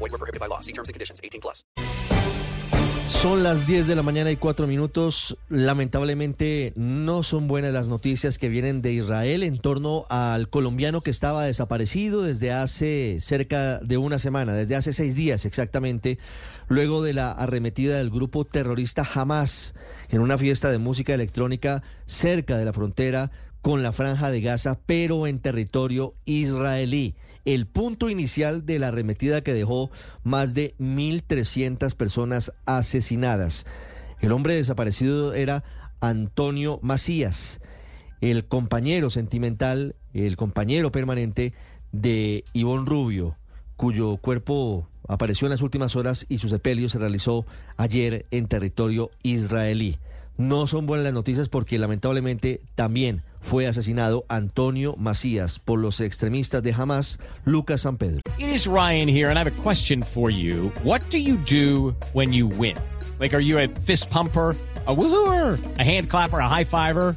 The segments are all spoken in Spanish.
Void were prohibited by law. See terms and conditions. 18 plus. Son las 10 de la mañana y 4 minutos. Lamentablemente no son buenas las noticias que vienen de Israel en torno al colombiano que estaba desaparecido desde hace cerca de una semana, desde hace seis días exactamente, luego de la arremetida del grupo terrorista Hamas en una fiesta de música electrónica cerca de la frontera con la franja de Gaza, pero en territorio israelí el punto inicial de la arremetida que dejó más de 1.300 personas asesinadas. El hombre desaparecido era Antonio Macías, el compañero sentimental, el compañero permanente de Ivonne Rubio, cuyo cuerpo apareció en las últimas horas y su sepelio se realizó ayer en territorio israelí. No son buenas las noticias porque lamentablemente también fue asesinado Antonio Macías por los extremistas de Hamas, Lucas San Pedro. It is Ryan here, and I have a question for you. What do you do when you win? Like, are you a fist pumper? a woohooer, a hand clapper, a high fiver.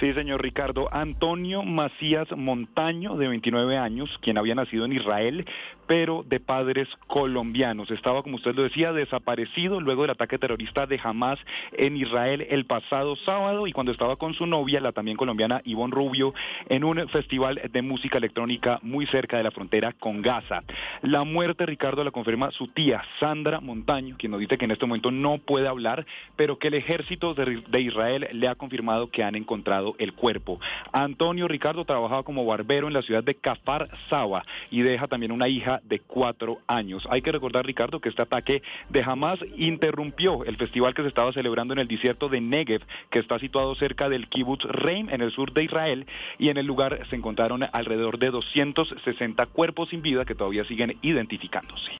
Sí, señor Ricardo. Antonio Macías Montaño, de 29 años, quien había nacido en Israel, pero de padres colombianos. Estaba, como usted lo decía, desaparecido luego del ataque terrorista de Hamas en Israel el pasado sábado y cuando estaba con su novia, la también colombiana Ivonne Rubio, en un festival de música electrónica muy cerca de la frontera con Gaza. La muerte, Ricardo, la confirma su tía, Sandra Montaño, quien nos dice que en este momento no puede hablar, pero que el ejército de, Israel le ha confirmado que han encontrado el cuerpo. Antonio Ricardo trabajaba como barbero en la ciudad de Kafar Sawa y deja también una hija de cuatro años. Hay que recordar, Ricardo, que este ataque de Hamas interrumpió el festival que se estaba celebrando en el desierto de Negev, que está situado cerca del kibbutz Reim, en el sur de Israel, y en el lugar se encontraron alrededor de 260 cuerpos sin vida que todavía siguen identificándose.